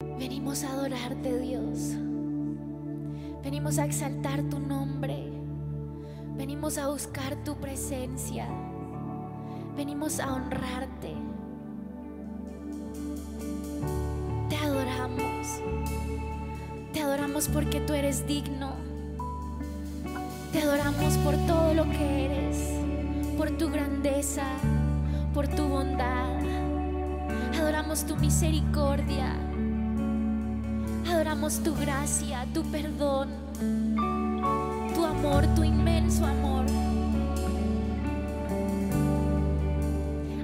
Venimos a adorarte, Dios. Venimos a exaltar tu nombre. Venimos a buscar tu presencia. Venimos a honrarte. Te adoramos. Te adoramos porque tú eres digno. Te adoramos por todo lo que eres, por tu grandeza, por tu bondad. Adoramos tu misericordia. Adoramos tu gracia, tu perdón, tu amor, tu inmenso amor.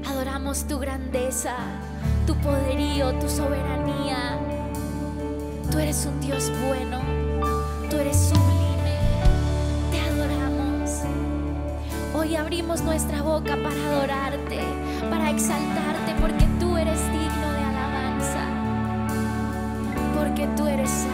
Adoramos tu grandeza, tu poderío, tu soberanía. Tú eres un Dios bueno, tú eres sublime. Te adoramos. Hoy abrimos nuestra boca para adorarte, para exaltarte, porque tú eres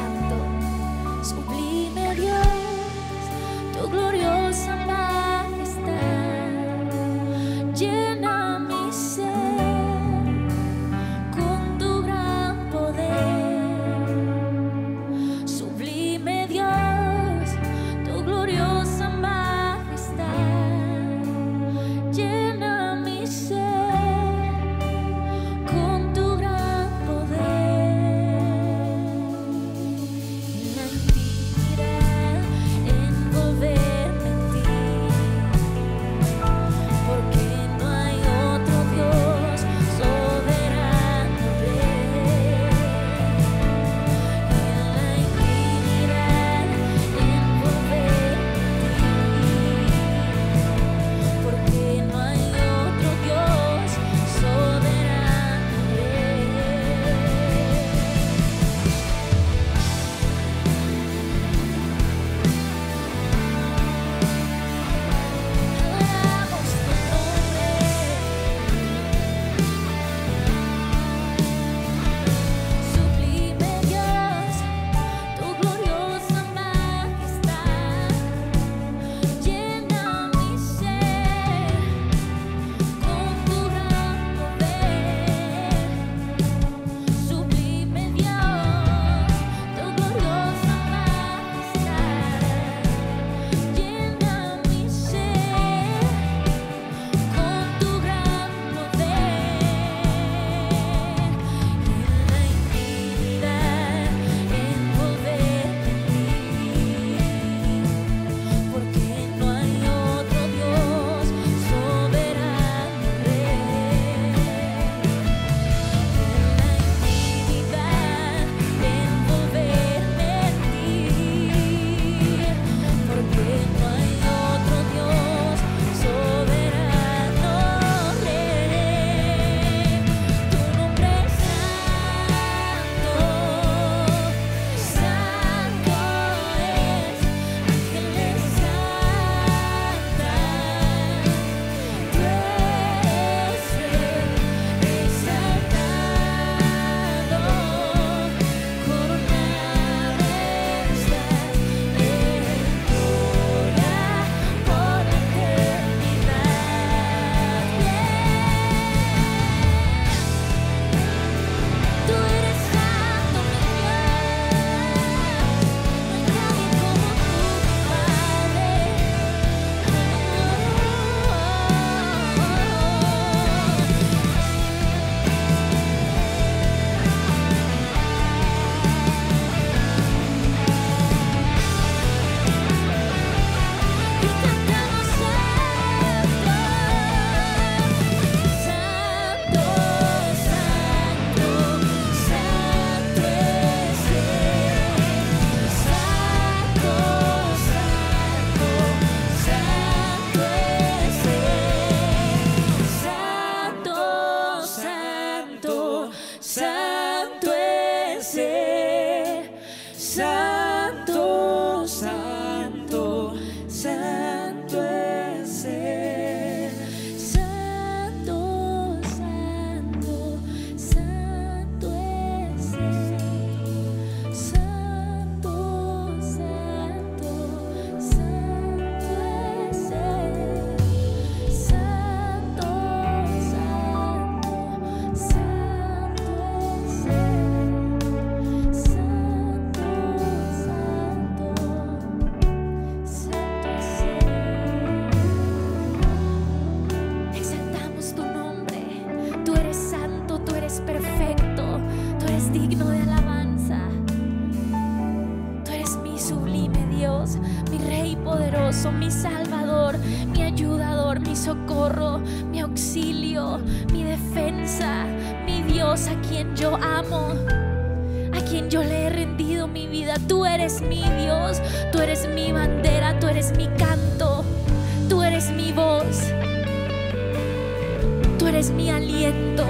eres mi aliento.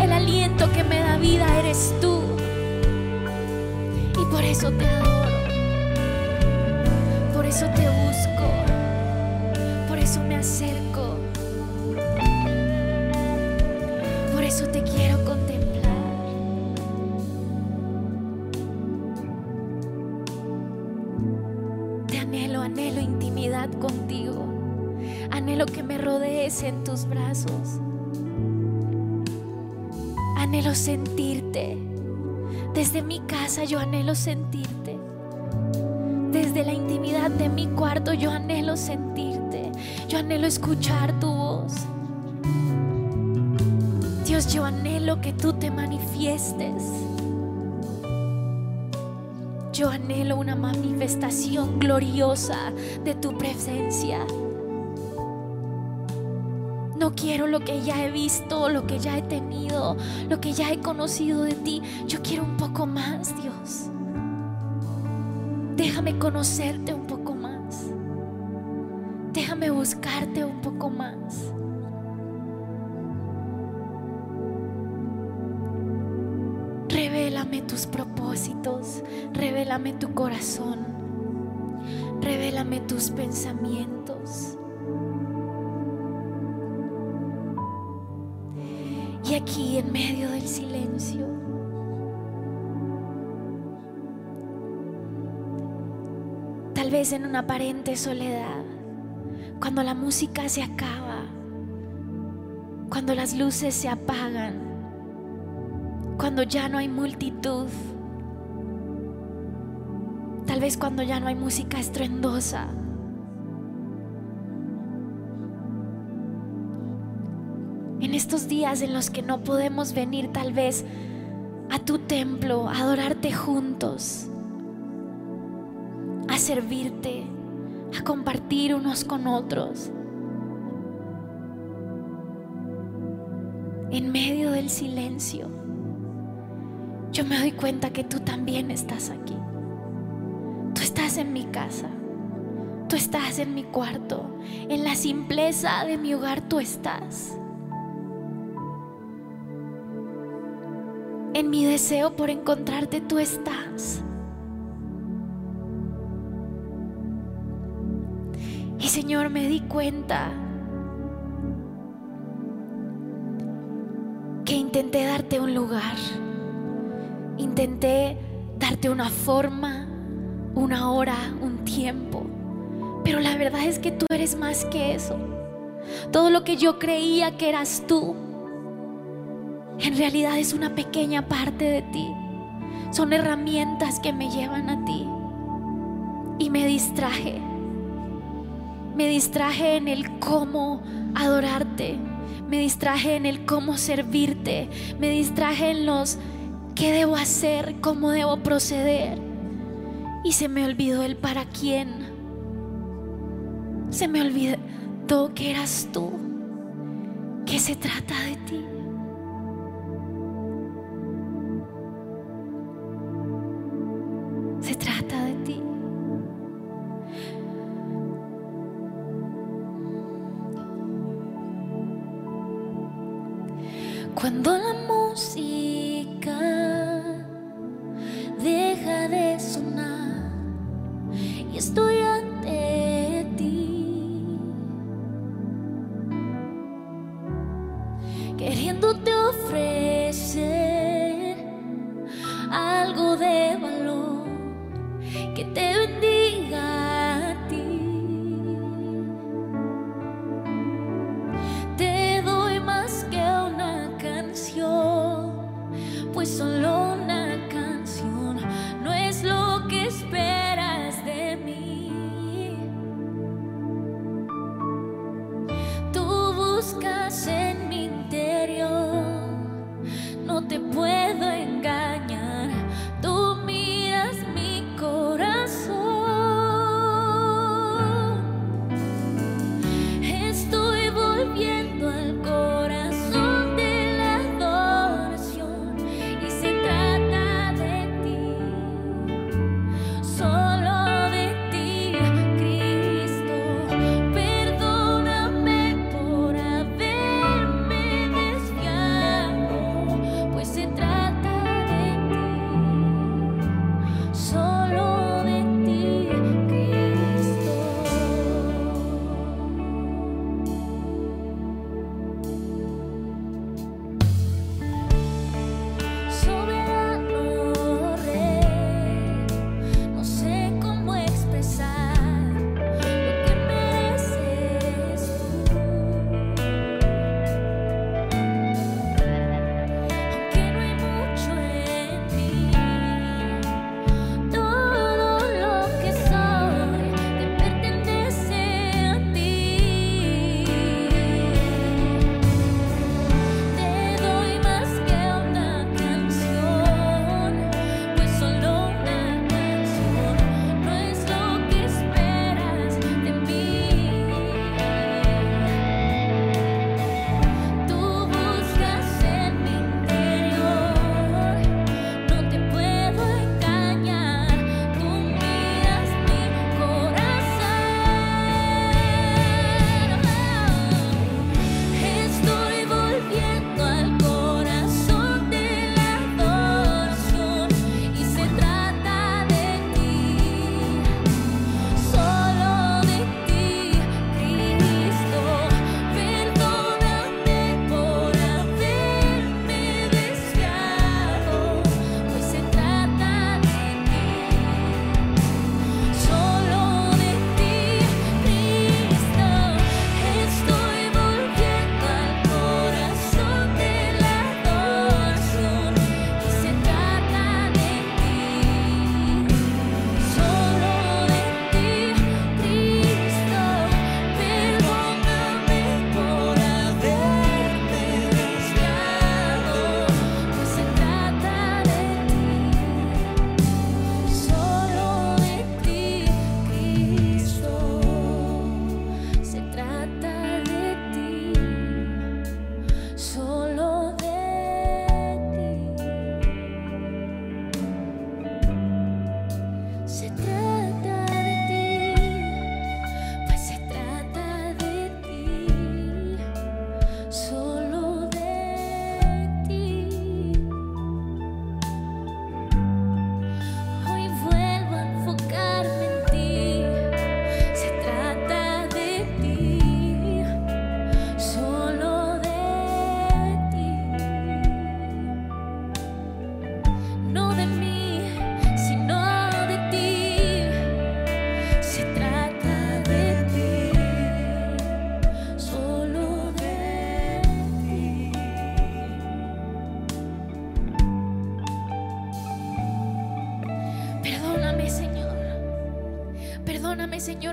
El aliento que me da vida eres tú. Y por eso te adoro, por eso te busco, por eso me acerco, sentirte. Desde mi casa yo anhelo sentirte. Desde la intimidad de mi cuarto yo anhelo sentirte. Yo anhelo escuchar tu voz. Dios, yo anhelo que tú te manifiestes. Yo anhelo una manifestación gloriosa de tu presencia. Quiero lo que ya he visto, lo que ya he tenido, lo que ya he conocido de ti. Yo quiero un poco más, Dios. Déjame conocerte un poco más. Déjame buscarte un poco más. Revélame tus propósitos, revélame tu corazón, revélame tus pensamientos. Aquí en medio del silencio, tal vez en una aparente soledad, cuando la música se acaba, cuando las luces se apagan, cuando ya no hay multitud, tal vez cuando ya no hay música estruendosa. En estos días en los que no podemos venir tal vez a tu templo, a adorarte juntos, a servirte, a compartir unos con otros. En medio del silencio, yo me doy cuenta que tú también estás aquí. Tú estás en mi casa. Tú estás en mi cuarto. En la simpleza de mi hogar tú estás. En mi deseo por encontrarte tú estás. Y Señor, me di cuenta que intenté darte un lugar. Intenté darte una forma, una hora, un tiempo. Pero la verdad es que tú eres más que eso. Todo lo que yo creía que eras tú, en realidad es una pequeña parte de ti. Son herramientas que me llevan a ti. Y me distraje. Me distraje en el cómo adorarte. Me distraje en el cómo servirte. Me distraje en los qué debo hacer, cómo debo proceder. Y se me olvidó el para quién. Se me olvidó que eras tú. Que se trata de ti. Cuando la música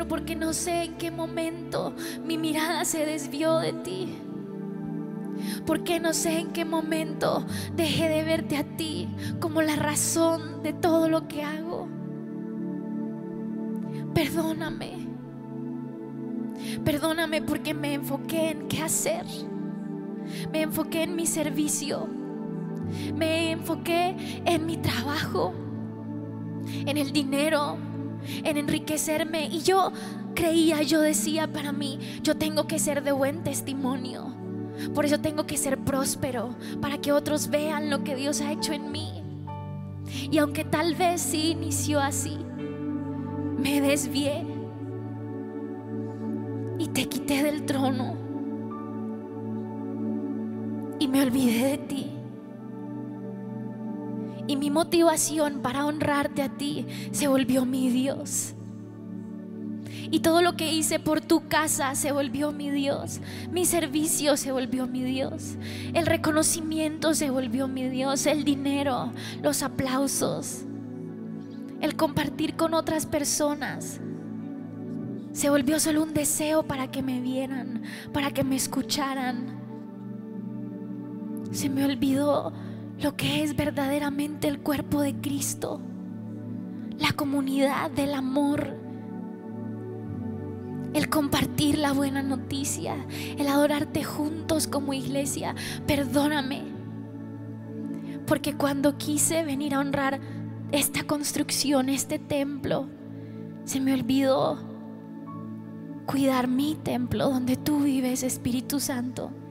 Porque no sé en qué momento mi mirada se desvió de ti. Porque no sé en qué momento dejé de verte a ti como la razón de todo lo que hago. Perdóname. Perdóname porque me enfoqué en qué hacer. Me enfoqué en mi servicio. Me enfoqué en mi trabajo, en el dinero, en enriquecerme. Y yo creía, yo decía para mí, yo tengo que ser de buen testimonio. Por eso tengo que ser próspero, para que otros vean lo que Dios ha hecho en mí. Y aunque tal vez sí inició así, me desvié y te quité del trono y me olvidé de ti. Y mi motivación para honrarte a ti se volvió mi Dios. Y todo lo que hice por tu casa se volvió mi Dios. Mi servicio se volvió mi Dios. El reconocimiento se volvió mi Dios. El dinero, los aplausos, el compartir con otras personas. Se volvió solo un deseo para que me vieran, para que me escucharan. Se me olvidó lo que es verdaderamente el cuerpo de Cristo, la comunidad del amor, el compartir la buena noticia, el adorarte juntos como iglesia. Perdóname, porque cuando quise venir a honrar esta construcción, este templo, se me olvidó cuidar mi templo donde tú vives, Espíritu Santo.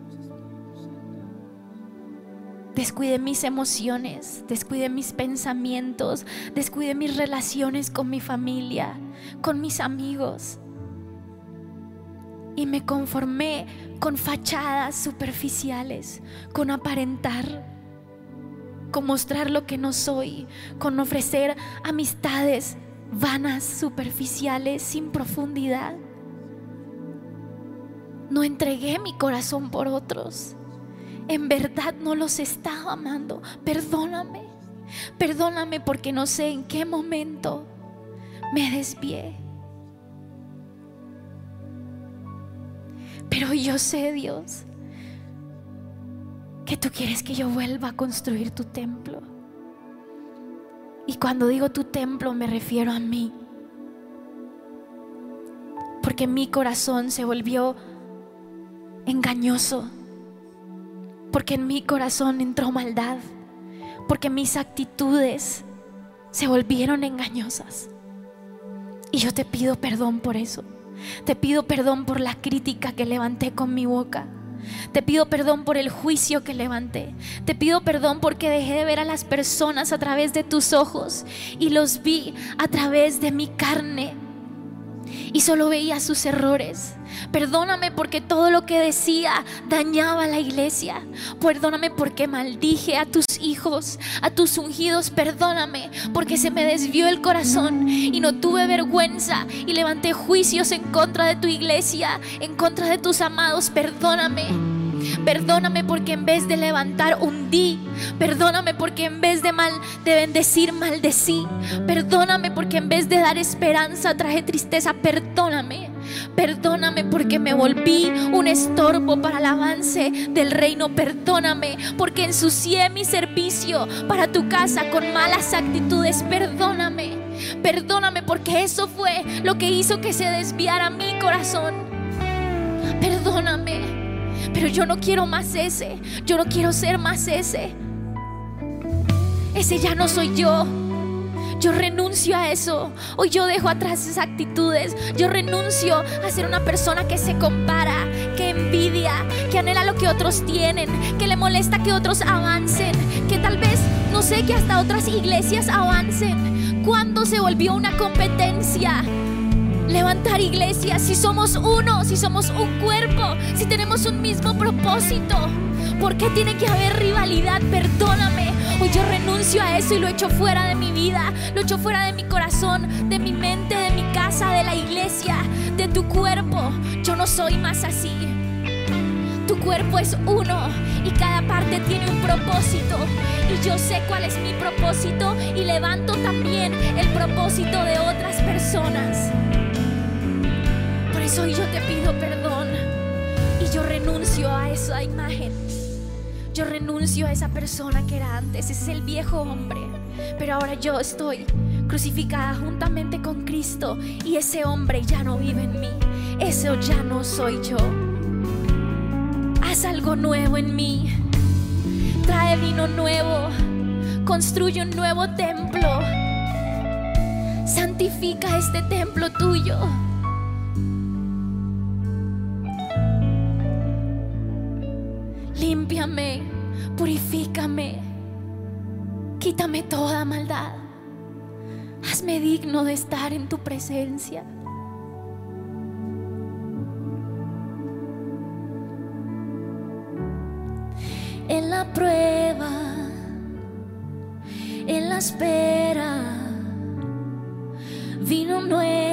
Descuide mis emociones, descuide mis pensamientos, descuide mis relaciones con mi familia, con mis amigos. Y me conformé con fachadas superficiales, con aparentar, con mostrar lo que no soy, con ofrecer amistades vanas, superficiales, sin profundidad. No entregué mi corazón por otros en verdad no los estaba amando. Perdóname, perdóname porque no sé en qué momento me desvié. Pero yo sé, Dios, que tú quieres que yo vuelva a construir tu templo. Y cuando digo tu templo me refiero a mí. Porque mi corazón se volvió engañoso porque en mi corazón entró maldad, porque mis actitudes se volvieron engañosas. Y yo te pido perdón por eso. Te pido perdón por la crítica que levanté con mi boca. Te pido perdón por el juicio que levanté. Te pido perdón porque dejé de ver a las personas a través de tus ojos y los vi a través de mi carne. Y solo veía sus errores. Perdóname porque todo lo que decía dañaba a la iglesia. Perdóname porque maldije a tus hijos, a tus ungidos. Perdóname porque se me desvió el corazón y no tuve vergüenza y levanté juicios en contra de tu iglesia, en contra de tus amados. Perdóname. Perdóname porque en vez de levantar hundí. Perdóname porque en vez de mal de bendecir maldecí. Perdóname porque en vez de dar esperanza traje tristeza. Perdóname. Perdóname porque me volví un estorbo para el avance del reino. Perdóname porque ensucié mi servicio para tu casa con malas actitudes. Perdóname. Perdóname porque eso fue lo que hizo que se desviara mi corazón. Perdóname. Pero yo no quiero más ese. Yo no quiero ser más ese. Ese ya no soy yo. Yo renuncio a eso. Hoy yo dejo atrás esas actitudes. Yo renuncio a ser una persona que se compara, que envidia, que anhela lo que otros tienen, que le molesta que otros avancen, que tal vez, no sé, que hasta otras iglesias avancen. ¿Cuándo se volvió una competencia? Levantar iglesias, si somos uno, si somos un cuerpo, si tenemos un mismo propósito. ¿Por qué tiene que haber rivalidad? Perdóname. Hoy yo renuncio a eso y lo echo fuera de mi vida, lo echo fuera de mi corazón, de mi mente, de mi casa, de la iglesia, de tu cuerpo. Yo no soy más así. Tu cuerpo es uno y cada parte tiene un propósito. Y yo sé cuál es mi propósito y levanto también el propósito de otras personas. Entonces hoy yo te pido perdón y yo renuncio a esa imagen. Yo renuncio a esa persona que era antes, es el viejo hombre. Pero ahora yo estoy crucificada juntamente con Cristo y ese hombre ya no vive en mí. Eso ya no soy yo. Haz algo nuevo en mí. Trae vino nuevo. Construye un nuevo templo. Santifica este templo tuyo. digno de estar en tu presencia. En la prueba, en la espera, vino nuevo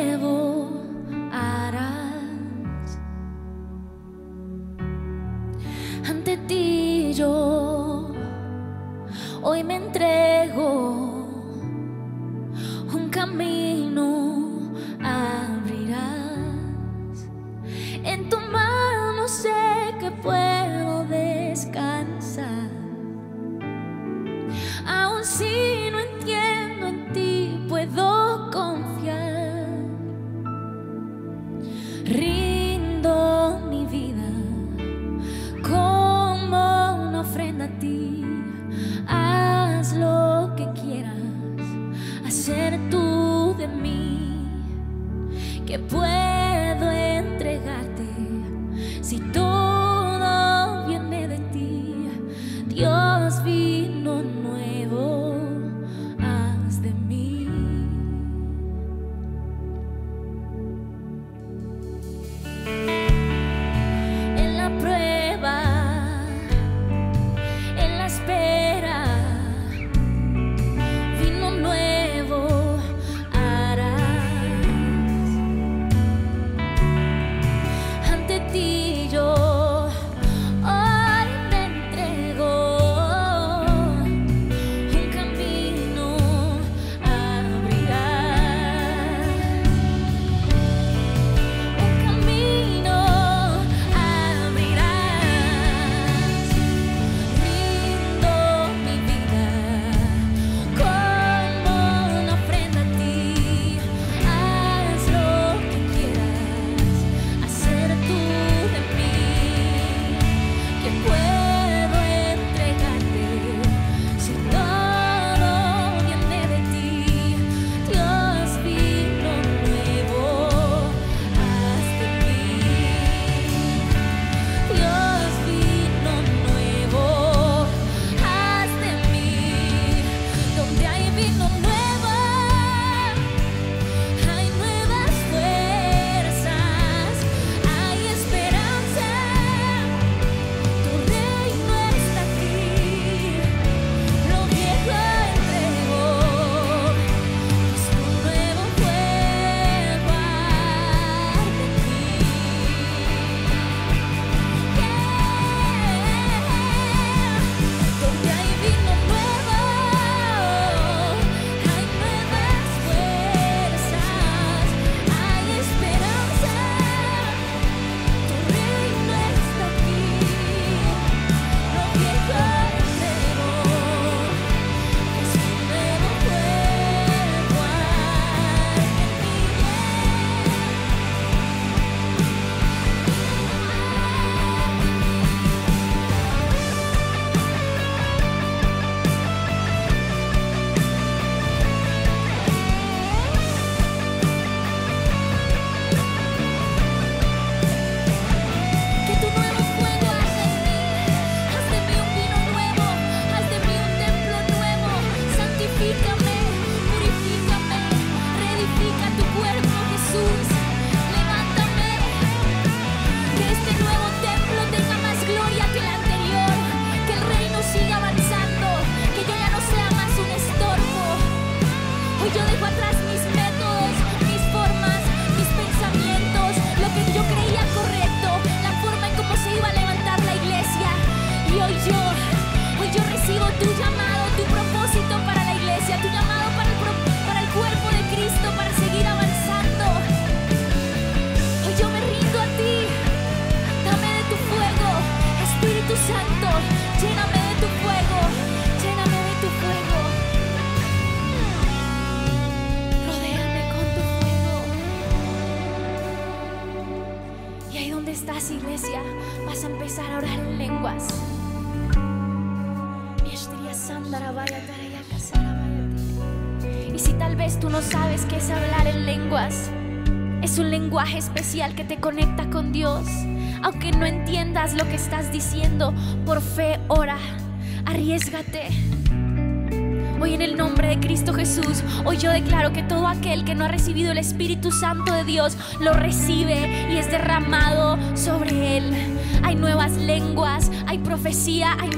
en el nombre de Cristo Jesús, hoy yo declaro que todo aquel que no ha recibido el Espíritu Santo de Dios lo recibe y es derramado sobre él. Hay nuevas lenguas, hay profecía, hay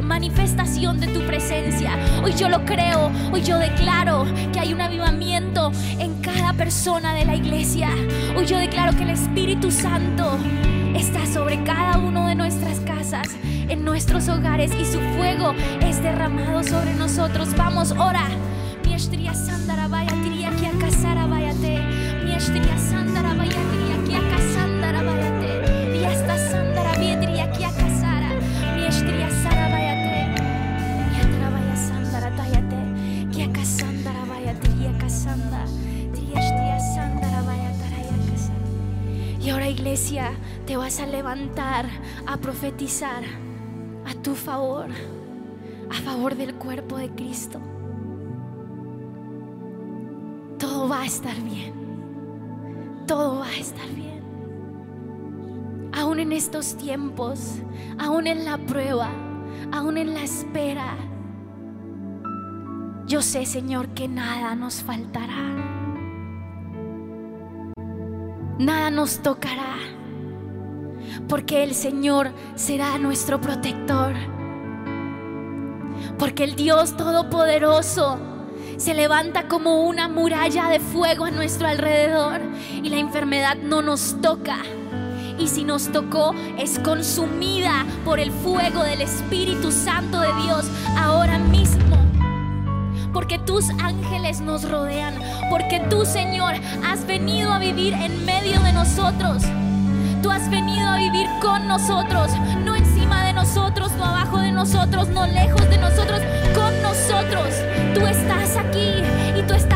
manifestación de tu presencia. Hoy yo lo creo, hoy yo declaro que hay un avivamiento en cada persona de la iglesia. Hoy yo declaro que el Espíritu Santo está sobre cada uno de nuestras casas en nuestros hogares y su fuego es derramado sobre nosotros. Vamos, ora. Y ahora iglesia, te vas a levantar a profetizar tu favor, a favor del cuerpo de Cristo. Todo va a estar bien. Todo va a estar bien. Aún en estos tiempos, aún en la prueba, aún en la espera. Yo sé, Señor, que nada nos faltará. Nada nos tocará porque el Señor será nuestro protector. Porque el Dios Todopoderoso se levanta como una muralla de fuego a nuestro alrededor y la enfermedad no nos toca. Y si nos tocó, es consumida por el fuego del Espíritu Santo de Dios ahora mismo. Porque tus ángeles nos rodean. Porque tú, Señor, has venido a vivir en medio de nosotros. Con nosotros, no encima de nosotros, no abajo de nosotros, no lejos de nosotros, con nosotros. Tú estás aquí y tú estás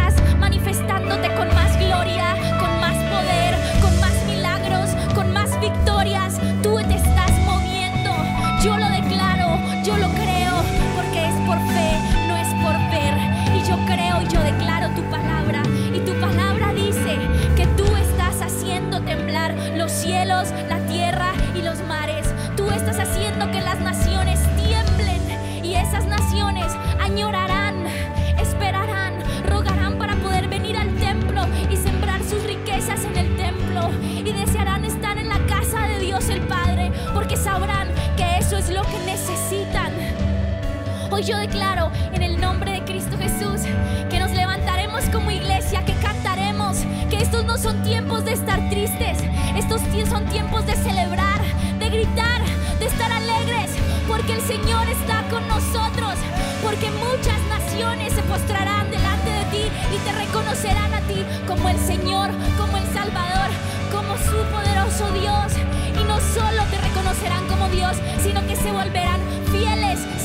Hoy yo declaro en el nombre de Cristo Jesús que nos levantaremos como iglesia, que cantaremos, que estos no son tiempos de estar tristes, estos son tiempos de celebrar, de gritar, de estar alegres, porque el Señor está con nosotros, porque muchas naciones se postrarán delante de ti y te reconocerán a ti como el Señor, como el Salvador, como su poderoso Dios. Y no solo te reconocerán como Dios, sino que se volverán fieles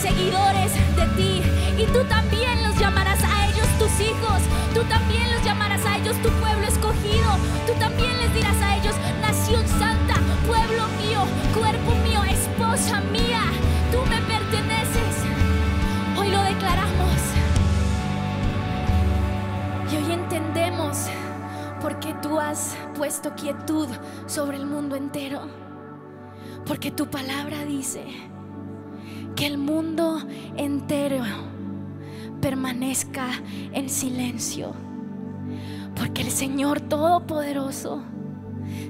seguidores de ti. Y tú también los llamarás a ellos tus hijos, tú también los llamarás a ellos tu pueblo escogido, tú también les dirás a ellos nación santa, pueblo mío, cuerpo mío, esposa mía, tú me perteneces. Hoy lo declaramos. Y hoy entendemos por qué tú has puesto quietud sobre el mundo entero. Porque tu palabra dice que el mundo entero permanezca en silencio. Porque el Señor Todopoderoso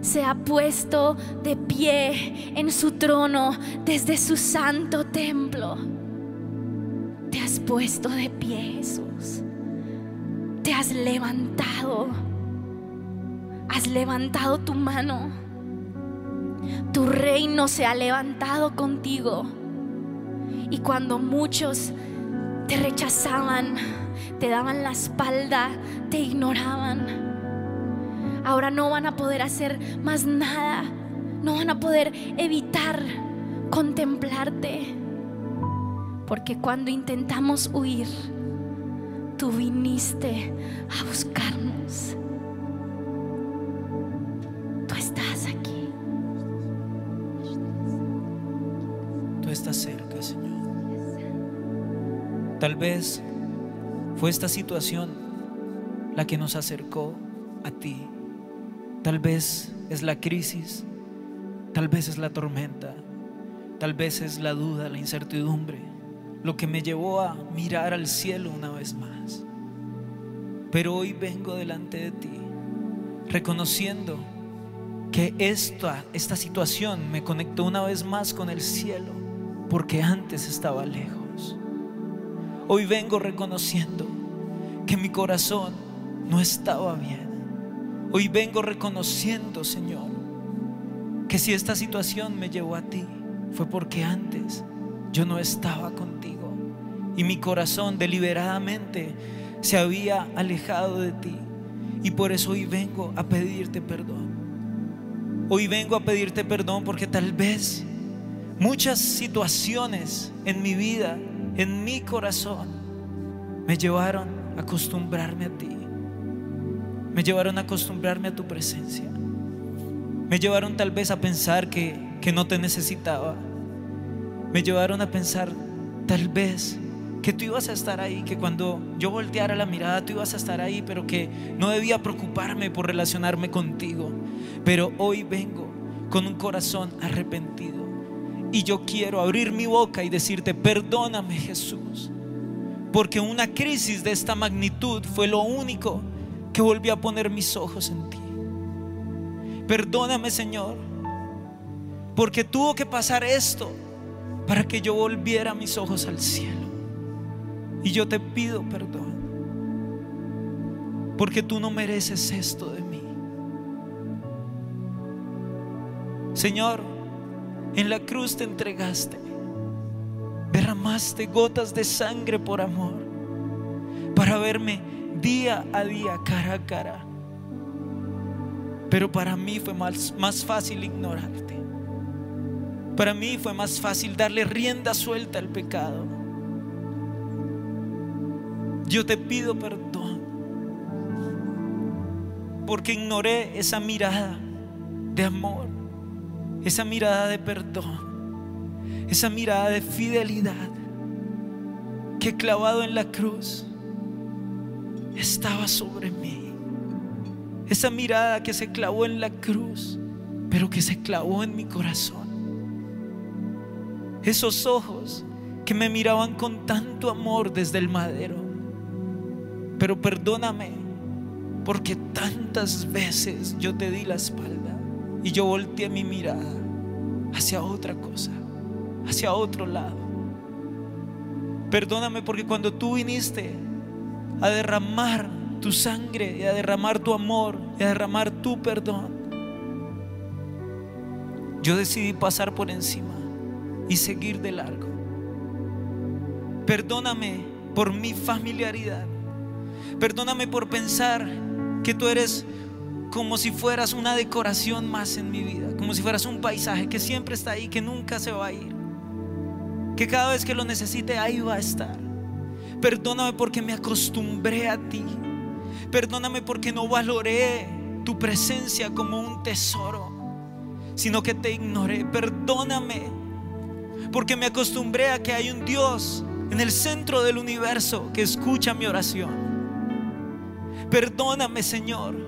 se ha puesto de pie en su trono desde su santo templo. Te has puesto de pie, Jesús. Te has levantado. Has levantado tu mano. Tu reino se ha levantado contigo. Y cuando muchos te rechazaban, te daban la espalda, te ignoraban, ahora no van a poder hacer más nada. No van a poder evitar contemplarte. Porque cuando intentamos huir, tú viniste a buscarnos. Tú estás aquí. Tú estás cerca. Tal vez fue esta situación la que nos acercó a ti. Tal vez es la crisis, tal vez es la tormenta, tal vez es la duda, la incertidumbre, lo que me llevó a mirar al cielo una vez más. Pero hoy vengo delante de ti reconociendo que esta, esta situación me conectó una vez más con el cielo, porque antes estaba lejos. Hoy vengo reconociendo que mi corazón no estaba bien. Hoy vengo reconociendo, Señor, que si esta situación me llevó a ti, fue porque antes yo no estaba contigo y mi corazón deliberadamente se había alejado de ti. Y por eso hoy vengo a pedirte perdón. Hoy vengo a pedirte perdón porque tal vez muchas situaciones en mi vida, en mi corazón, me llevaron a acostumbrarme a ti. Me llevaron a acostumbrarme a tu presencia. Me llevaron tal vez a pensar que, que no te necesitaba. Me llevaron a pensar tal vez que tú ibas a estar ahí, que cuando yo volteara la mirada tú ibas a estar ahí, pero que no debía preocuparme por relacionarme contigo. Pero hoy vengo con un corazón arrepentido y yo quiero abrir mi boca y decirte, perdóname Jesús, porque una crisis de esta magnitud fue lo único que volví a poner mis ojos en ti. Perdóname Señor, porque tuvo que pasar esto para que yo volviera mis ojos al cielo. Y yo te pido perdón. Porque tú no mereces esto de mí. Señor, en la cruz te entregaste. Derramaste gotas de sangre por amor. Para verme día a día, cara a cara. Pero para mí fue más, más fácil ignorarte. Para mí fue más fácil darle rienda suelta al pecado. Yo te pido perdón porque ignoré esa mirada de amor, esa mirada de perdón, esa mirada de fidelidad que clavado en la cruz estaba sobre mí. Esa mirada que se clavó en la cruz, pero que se clavó en mi corazón. Esos ojos que me miraban con tanto amor desde el madero pero perdóname porque tantas veces yo te di la espalda y yo volteé mi mirada hacia otra cosa, hacia otro lado. Perdóname porque cuando tú viniste a derramar tu sangre y a derramar tu amor y a derramar tu perdón, yo decidí pasar por encima y seguir de largo. Perdóname por mi familiaridad. Perdóname por pensar que tú eres como si fueras una decoración más en mi vida, como si fueras un paisaje que siempre está ahí, que nunca se va a ir, que cada vez que lo necesite ahí va a estar. Perdóname porque me acostumbré a ti. Perdóname porque no valoré tu presencia como un tesoro, sino que te ignoré. Perdóname porque me acostumbré a que hay un Dios en el centro del universo que escucha mi oración. Perdóname, Señor,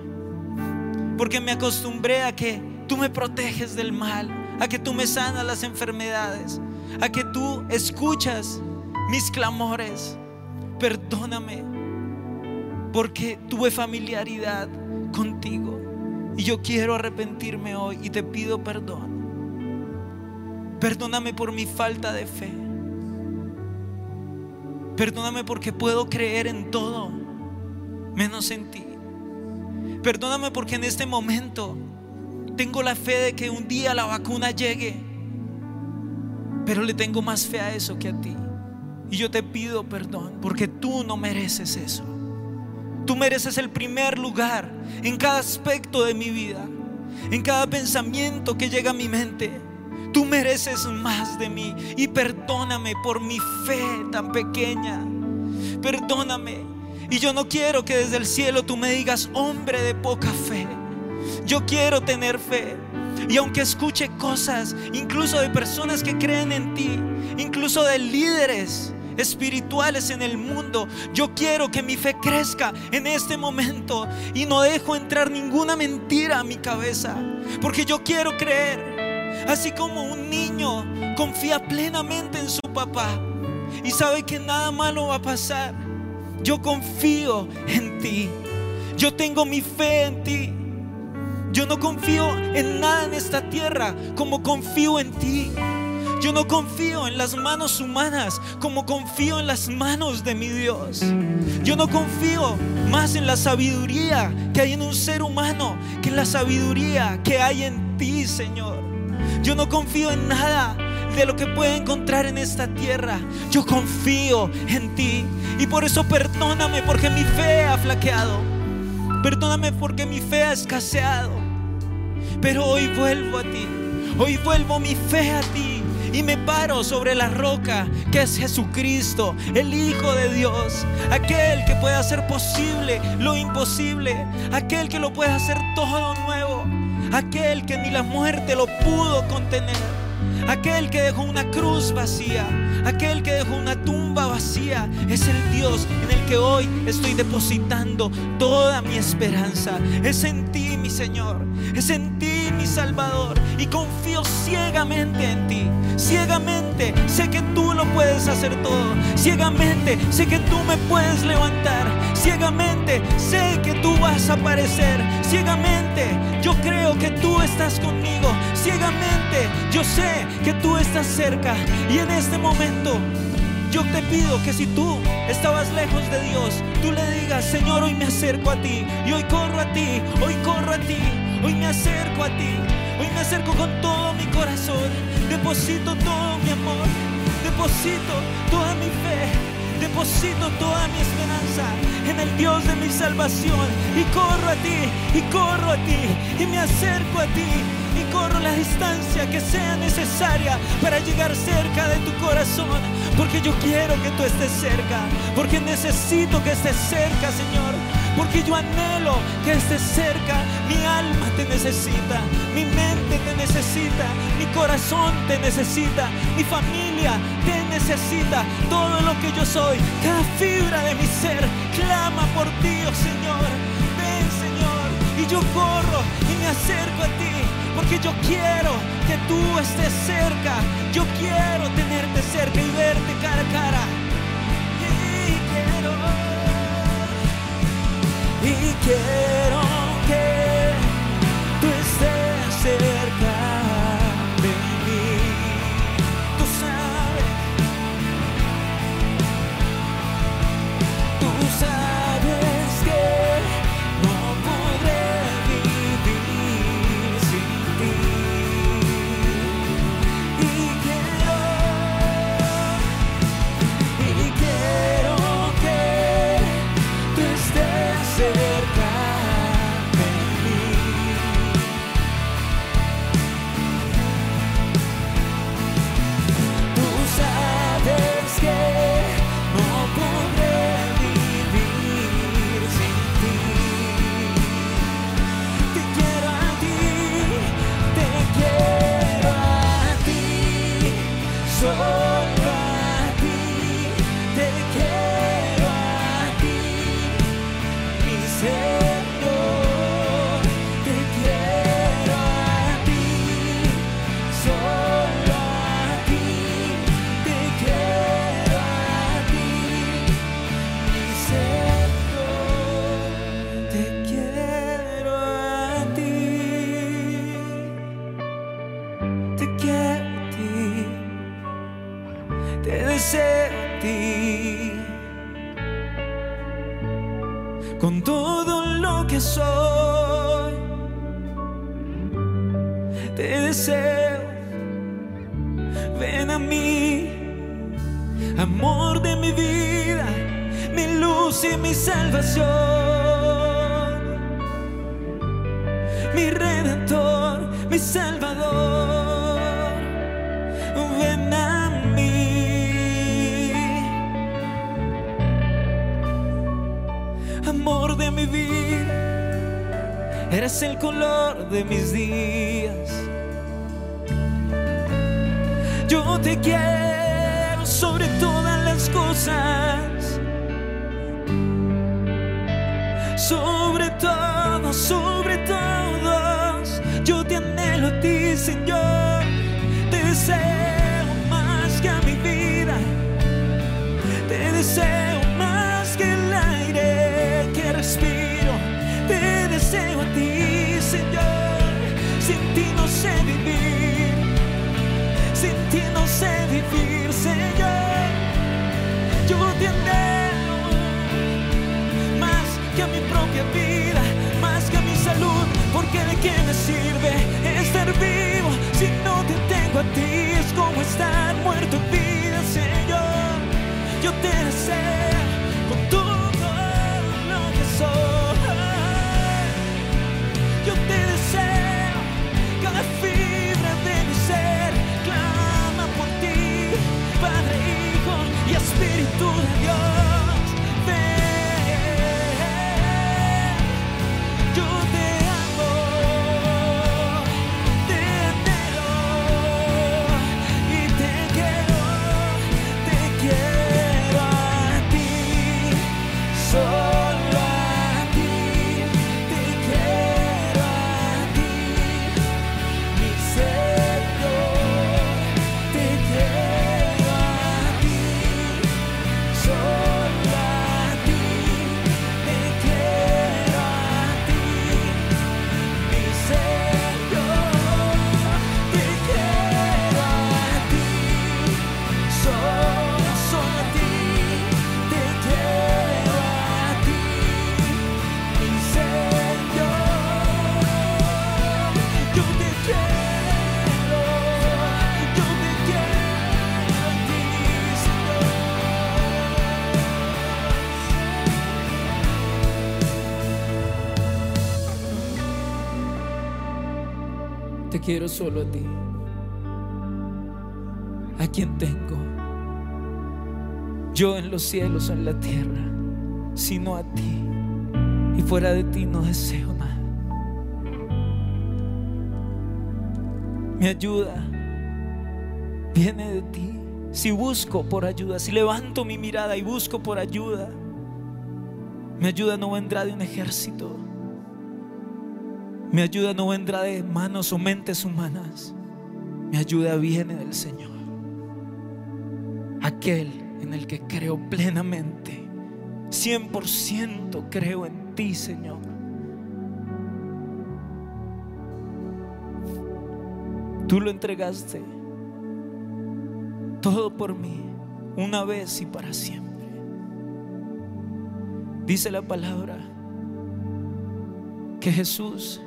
porque me acostumbré a que tú me proteges del mal, a que tú me sanas las enfermedades, a que tú escuchas mis clamores. Perdóname, porque tuve familiaridad contigo y yo quiero arrepentirme hoy y te pido perdón. Perdóname por mi falta de fe. Perdóname porque puedo creer en todo menos en ti. Perdóname porque en este momento tengo la fe de que un día la vacuna llegue, pero le tengo más fe a eso que a ti. Y yo te pido perdón porque tú no mereces eso. Tú mereces el primer lugar en cada aspecto de mi vida, en cada pensamiento que llega a mi mente. Tú mereces más de mí y perdóname por mi fe tan pequeña. Perdóname y yo no quiero que desde el cielo tú me digas, hombre de poca fe. Yo quiero tener fe. Y aunque escuche cosas, incluso de personas que creen en ti, incluso de líderes espirituales en el mundo. Yo quiero que mi fe crezca en este momento y no dejo entrar ninguna mentira a mi cabeza, porque yo quiero creer, así como un niño confía plenamente en su papá y sabe que nada malo va a pasar. Yo confío en ti. Yo tengo mi fe en ti. Yo no confío en nada en esta tierra como confío en ti. Yo no confío en las manos humanas como confío en las manos de mi Dios. Yo no confío más en la sabiduría que hay en un ser humano que en la sabiduría que hay en ti, Señor. Yo no confío en nada de lo que puedo encontrar en esta tierra. Yo confío en ti y por eso perdóname porque mi fe ha flaqueado. Perdóname porque mi fe ha escaseado. Pero hoy vuelvo a ti. Hoy vuelvo mi fe a ti y me paro sobre la roca que es Jesucristo, el Hijo de Dios, aquel que puede hacer posible lo imposible, aquel que lo puede hacer todo nuevo, aquel que ni la muerte lo pudo contener. Aquel que dejó una cruz vacía, aquel que dejó una tumba vacía, es el Dios en el que hoy estoy depositando toda mi esperanza. Es en ti, mi Señor, es en ti, mi Salvador, y confío ciegamente en ti. Ciegamente sé que tú lo puedes hacer todo. Ciegamente sé que tú me puedes levantar. Ciegamente sé que tú vas a aparecer. Ciegamente yo creo que tú estás conmigo. Ciegamente yo sé que tú estás cerca. Y en este momento yo te pido que si tú estabas lejos de Dios, tú le digas, Señor, hoy me acerco a ti. Y hoy corro a ti, hoy corro a ti, hoy me acerco a ti. Hoy me acerco con todo mi corazón. Deposito todo mi amor. Deposito toda mi fe. Deposito toda mi esperanza en el Dios de mi salvación. Y corro a ti, y corro a ti, y me acerco a ti, y corro la distancia que sea necesaria para llegar cerca de tu corazón. Porque yo quiero que tú estés cerca, porque necesito que estés cerca, Señor. Porque yo anhelo que estés cerca. Mi alma te necesita, mi mente te necesita, mi corazón te necesita, mi familia te necesita. Todo lo que yo soy, cada fibra de mi ser clama por ti, oh Señor. Ven, Señor, y yo corro y me acerco a ti. Porque yo quiero que tú estés cerca. Yo quiero tenerte cerca y verte cara a cara. Y quiero y quiero que tú estés cerca de mis Más que a mi propia vida, más que a mi salud, porque de qué me sirve estar vivo si no te tengo a ti, es como estar muerto en vida, Señor. Yo te deseo Espíritu quiero solo a ti, a quien tengo. Yo en los cielos, en la tierra, sino a ti. Y fuera de ti no deseo nada. Mi ayuda viene de ti. Si busco por ayuda, si levanto mi mirada y busco por ayuda, mi ayuda no vendrá de un ejército. Mi ayuda no vendrá de manos o mentes humanas. Mi ayuda viene del Señor. Aquel en el que creo plenamente. 100% creo en ti, Señor. Tú lo entregaste todo por mí, una vez y para siempre. Dice la palabra que Jesús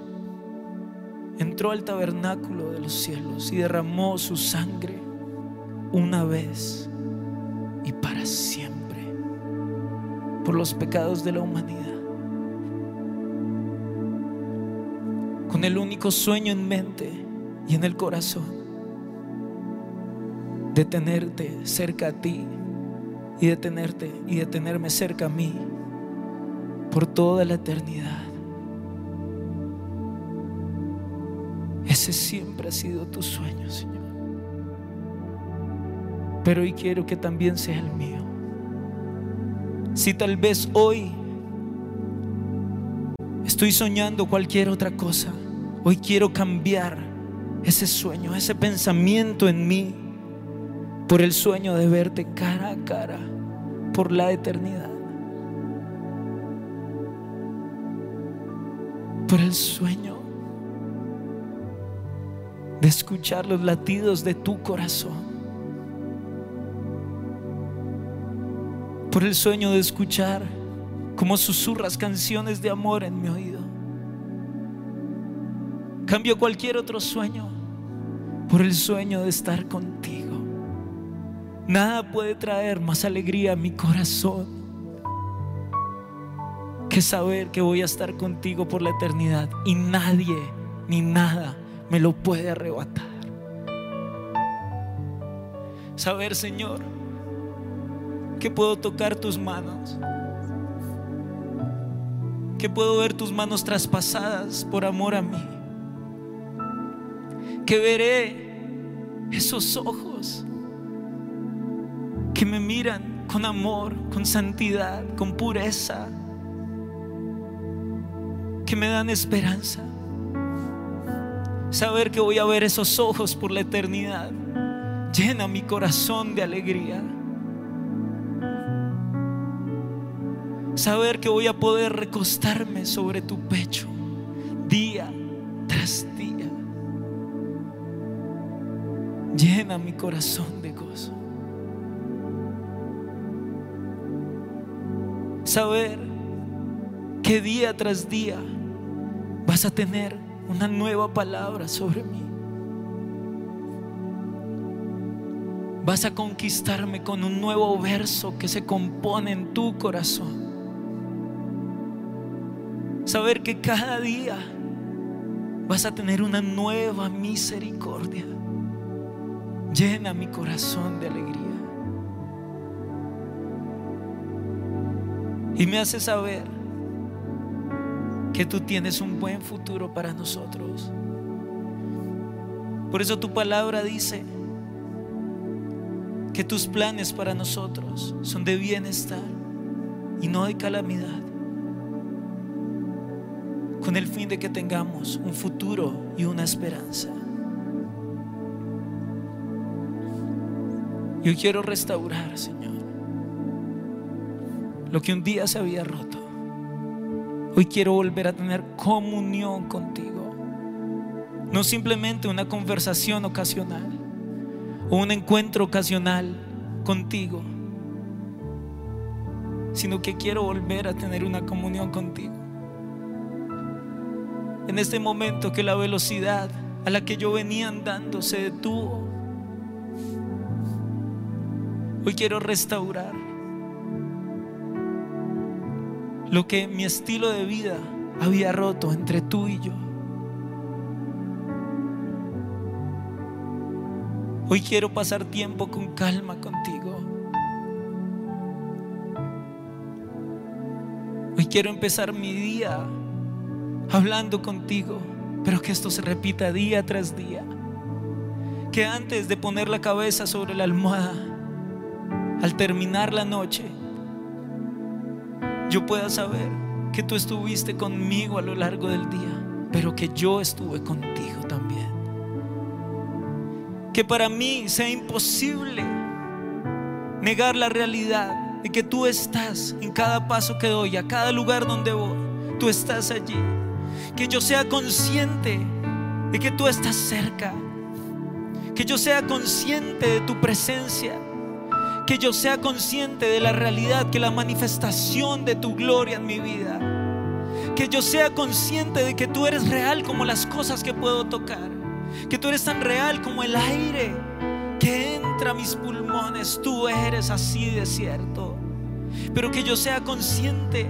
entró al tabernáculo de los cielos y derramó su sangre una vez y para siempre por los pecados de la humanidad. Con el único sueño en mente y en el corazón de tenerte cerca a ti y de tenerte y de tenerme cerca a mí por toda la eternidad. Ese siempre ha sido tu sueño, Señor. Pero hoy quiero que también sea el mío. Si tal vez hoy estoy soñando cualquier otra cosa, hoy quiero cambiar ese sueño, ese pensamiento en mí por el sueño de verte cara a cara por la eternidad. Por el sueño de escuchar los latidos de tu corazón. Por el sueño de escuchar como susurras canciones de amor en mi oído. Cambio cualquier otro sueño por el sueño de estar contigo. Nada puede traer más alegría a mi corazón que saber que voy a estar contigo por la eternidad y nadie ni nada me lo puede arrebatar. Saber, Señor, que puedo tocar tus manos, que puedo ver tus manos traspasadas por amor a mí, que veré esos ojos que me miran con amor, con santidad, con pureza, que me dan esperanza. Saber que voy a ver esos ojos por la eternidad llena mi corazón de alegría. Saber que voy a poder recostarme sobre tu pecho día tras día. Llena mi corazón de gozo. Saber que día tras día vas a tener una nueva palabra sobre mí. Vas a conquistarme con un nuevo verso que se compone en tu corazón. Saber que cada día vas a tener una nueva misericordia. Llena mi corazón de alegría. Y me hace saber que tú tienes un buen futuro para nosotros. Por eso tu palabra dice que tus planes para nosotros son de bienestar y no de calamidad, con el fin de que tengamos un futuro y una esperanza. Yo quiero restaurar, Señor, lo que un día se había roto. Hoy quiero volver a tener comunión contigo. No simplemente una conversación ocasional o un encuentro ocasional contigo, sino que quiero volver a tener una comunión contigo. En este momento que la velocidad a la que yo venía andando se detuvo, hoy quiero restaurar lo que mi estilo de vida había roto entre tú y yo. Hoy quiero pasar tiempo con calma contigo. Hoy quiero empezar mi día hablando contigo, pero que esto se repita día tras día. Que antes de poner la cabeza sobre la almohada, al terminar la noche, yo pueda saber que tú estuviste conmigo a lo largo del día, pero que yo estuve contigo también. Que para mí sea imposible negar la realidad de que tú estás en cada paso que doy, a cada lugar donde voy, tú estás allí. Que yo sea consciente de que tú estás cerca. Que yo sea consciente de tu presencia que yo sea consciente de la realidad, que la manifestación de tu gloria en mi vida, que yo sea consciente de que tú eres real como las cosas que puedo tocar, que tú eres tan real como el aire que entra a mis pulmones, tú eres así de cierto, pero que yo sea consciente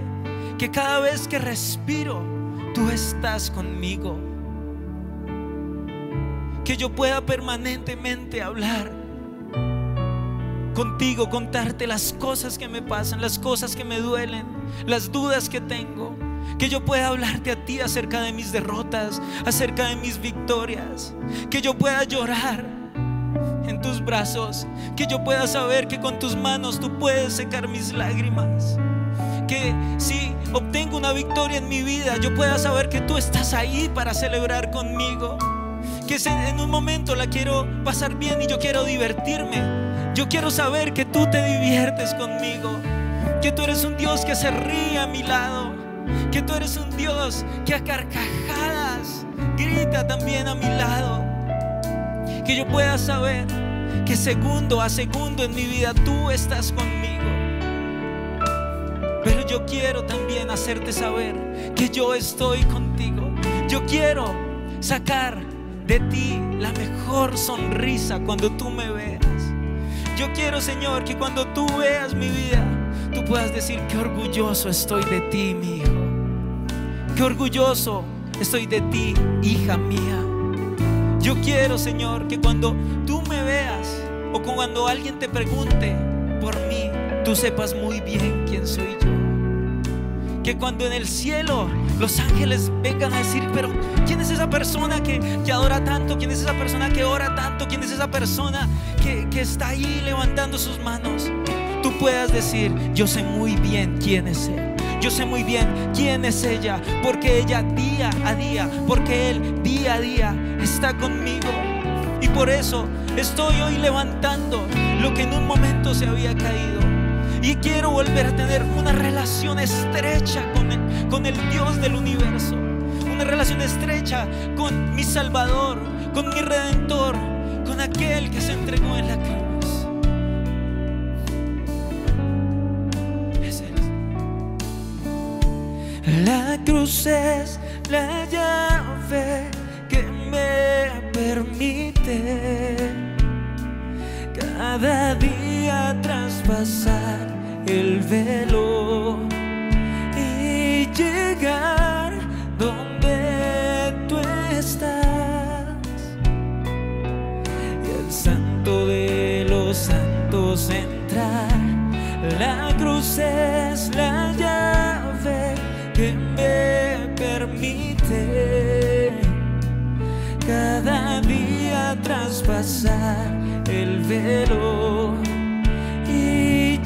que cada vez que respiro, tú estás conmigo, que yo pueda permanentemente hablar contigo, contarte las cosas que me pasan, las cosas que me duelen, las dudas que tengo. Que yo pueda hablarte a ti acerca de mis derrotas, acerca de mis victorias. Que yo pueda llorar en tus brazos. Que yo pueda saber que con tus manos tú puedes secar mis lágrimas. Que si obtengo una victoria en mi vida, yo pueda saber que tú estás ahí para celebrar conmigo. Que en un momento la quiero pasar bien y yo quiero divertirme yo quiero saber que tú te diviertes conmigo, que tú eres un Dios que se ríe a mi lado, que tú eres un Dios que a carcajadas grita también a mi lado, que yo pueda saber que segundo a segundo en mi vida tú estás conmigo. Pero yo quiero también hacerte saber que yo estoy contigo. Yo quiero sacar de ti la mejor sonrisa cuando tú me veas. Yo quiero, Señor, que cuando tú veas mi vida, tú puedas decir que orgulloso estoy de ti, mi hijo. Qué orgulloso estoy de ti, hija mía. Yo quiero, Señor, que cuando tú me veas o cuando alguien te pregunte por mí, tú sepas muy bien quién soy yo. Que cuando en el cielo los ángeles vengan a decir, pero ¿quién es esa persona que, que adora tanto? ¿Quién es esa persona que ora tanto? ¿Quién es esa persona que, que está ahí levantando sus manos? tú puedas decir, yo sé muy bien quién es Él. Yo sé muy bien quién es ella, porque ella día a día, porque Él día a día está conmigo. Y por eso estoy hoy levantando lo que en un momento se había caído. Y quiero volver a tener una relación estrecha con el, Dios del universo. Una relación estrecha con mi Salvador, con mi Redentor, con aquel que se entregó en la cruz. La cruz es la llave que me permite cada día traspasar el velo y llegar donde tú estás. Y el santo de los santos entrar. La cruz es la llave que me permite cada día traspasar el velo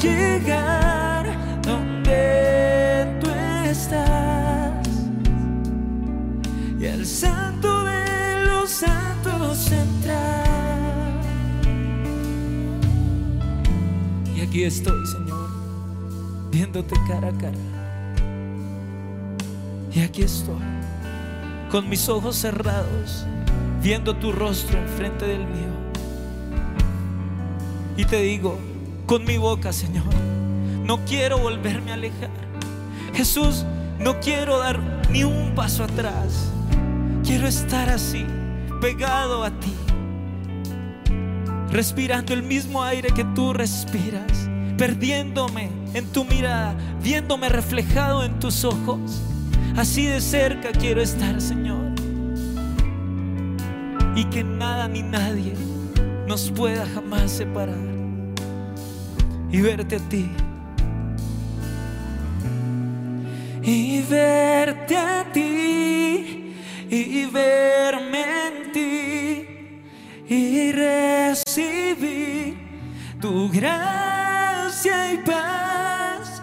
llegar donde tú estás y el santo de los santos entrar. Y aquí estoy, Señor, viéndote cara a cara. Y aquí estoy, con mis ojos cerrados, viendo tu rostro enfrente del mío. Y te digo, con mi boca, Señor, no quiero volverme a alejar. Jesús, no quiero dar ni un paso atrás. Quiero estar así, pegado a ti, respirando el mismo aire que tú respiras, perdiéndome en tu mirada, viéndome reflejado en tus ojos. Así de cerca quiero estar, Señor. Y que nada ni nadie nos pueda jamás separar. Y verte a ti. Y verte a ti. Y verme en ti. Y recibir tu gracia y paz.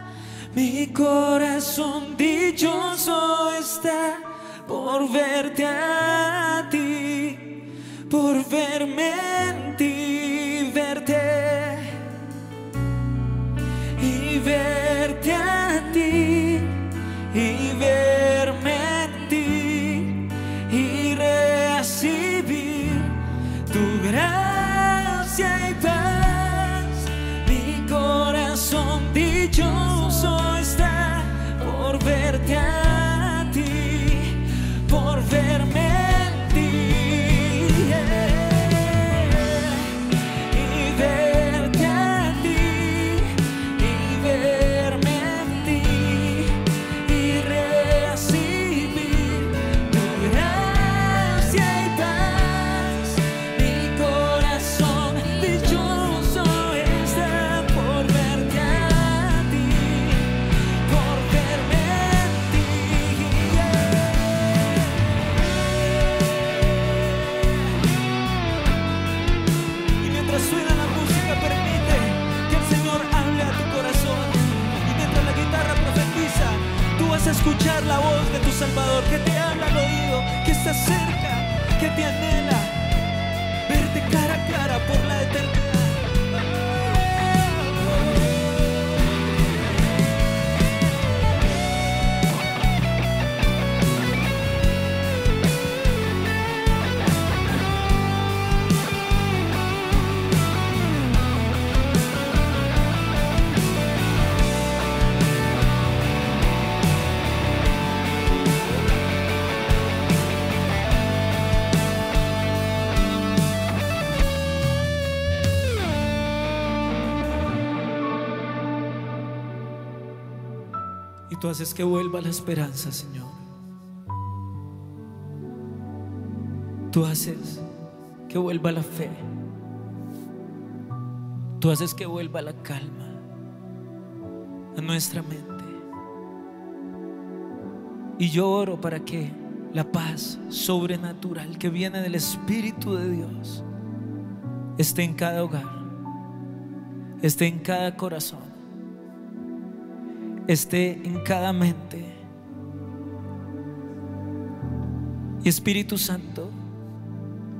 Mi corazón dichoso está por verte a ti, por verme en ti, verte a ti y verme tú haces que vuelva la esperanza, Señor. Tú haces que vuelva la fe. Tú haces que vuelva la calma a nuestra mente. Y yo oro para que la paz sobrenatural que viene del Espíritu de Dios esté en cada hogar, esté en cada corazón, esté en cada mente. Y Espíritu Santo,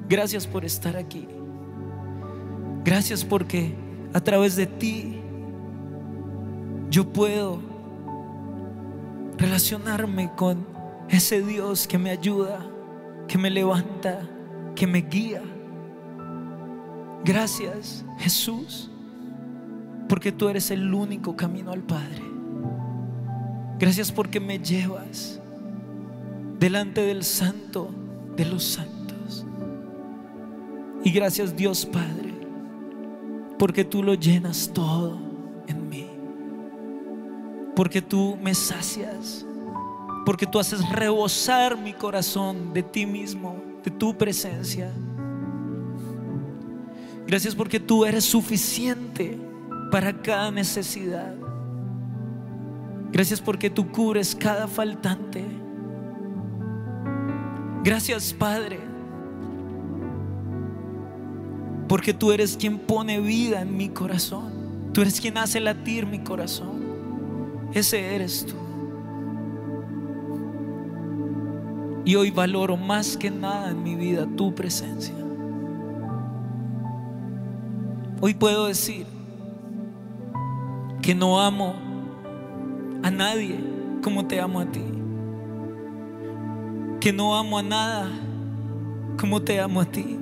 gracias por estar aquí. Gracias porque a través de ti yo puedo relacionarme con ese Dios que me ayuda, que me levanta, que me guía. Gracias, Jesús, porque tú eres el único camino al Padre. Gracias porque me llevas delante del Santo de los santos. Y gracias Dios Padre, porque tú lo llenas todo en mí. Porque tú me sacias. Porque tú haces rebosar mi corazón de ti mismo, de tu presencia. Gracias porque tú eres suficiente para cada necesidad. Gracias porque tú cubres cada faltante. Gracias Padre, porque tú eres quien pone vida en mi corazón. Tú eres quien hace latir mi corazón. Ese eres tú. Y hoy valoro más que nada en mi vida tu presencia. Hoy puedo decir que no amo a nadie como te amo a ti. Que no amo a nada como te amo a ti.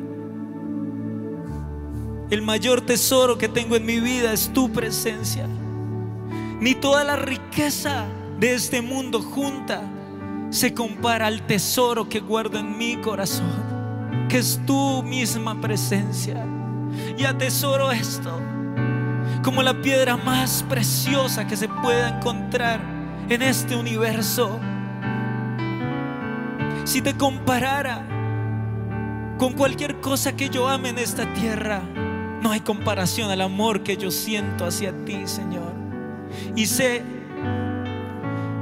El mayor tesoro que tengo en mi vida es tu presencia. Ni toda la riqueza de este mundo junta se compara al tesoro que guardo en mi corazón, que es tu misma presencia. Y atesoro esto como la piedra más preciosa que se pueda encontrar en este universo. Si te comparara con cualquier cosa que yo ame en esta tierra, no hay comparación al amor que yo siento hacia ti, Señor. Y sé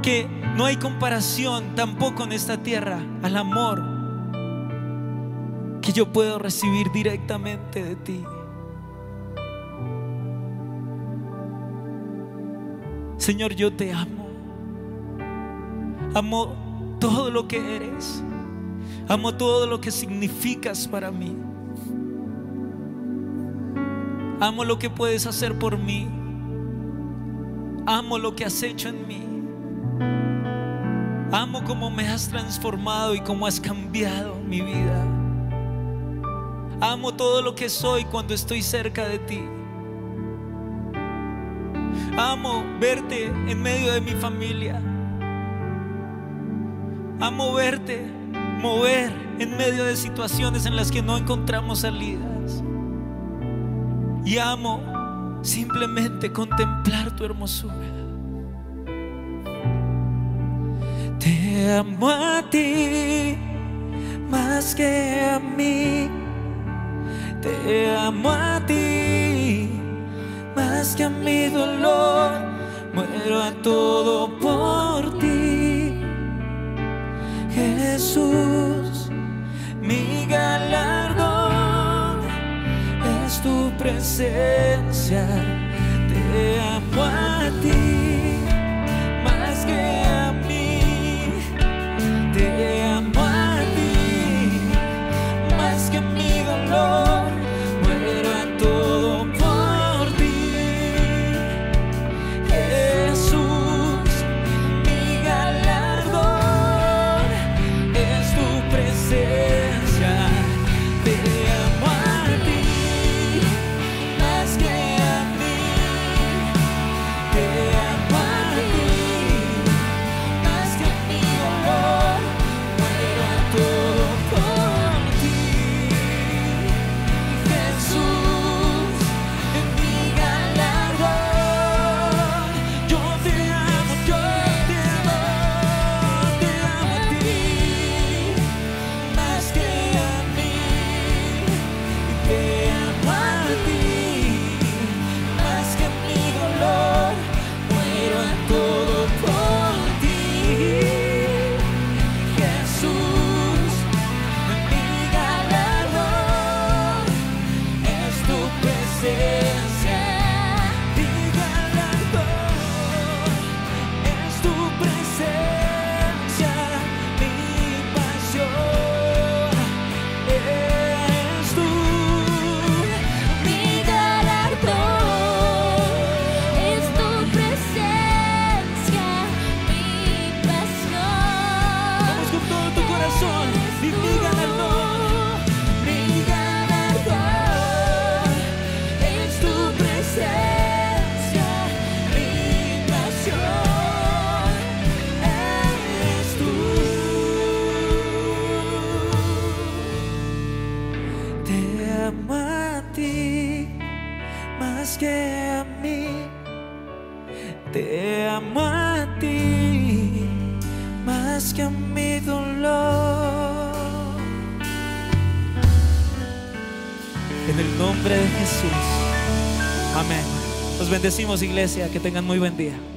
que no hay comparación tampoco en esta tierra al amor que yo puedo recibir directamente de ti. Señor, yo te amo. Amo todo lo que eres. Amo todo lo que significas para mí. Amo lo que puedes hacer por mí. Amo lo que has hecho en mí. Amo cómo me has transformado y cómo has cambiado mi vida. Amo todo lo que soy cuando estoy cerca de ti. Amo verte en medio de mi familia. Amo verte mover en medio de situaciones en las que no encontramos salidas. Y amo simplemente contemplar tu hermosura. Te amo a ti más que a mí. Te amo a ti que a mi dolor, muero a todo por ti. Jesús, mi galardón es tu presencia, te amo a ti nombre de Jesús. Amén. Los bendecimos, iglesia. Que tengan muy buen día.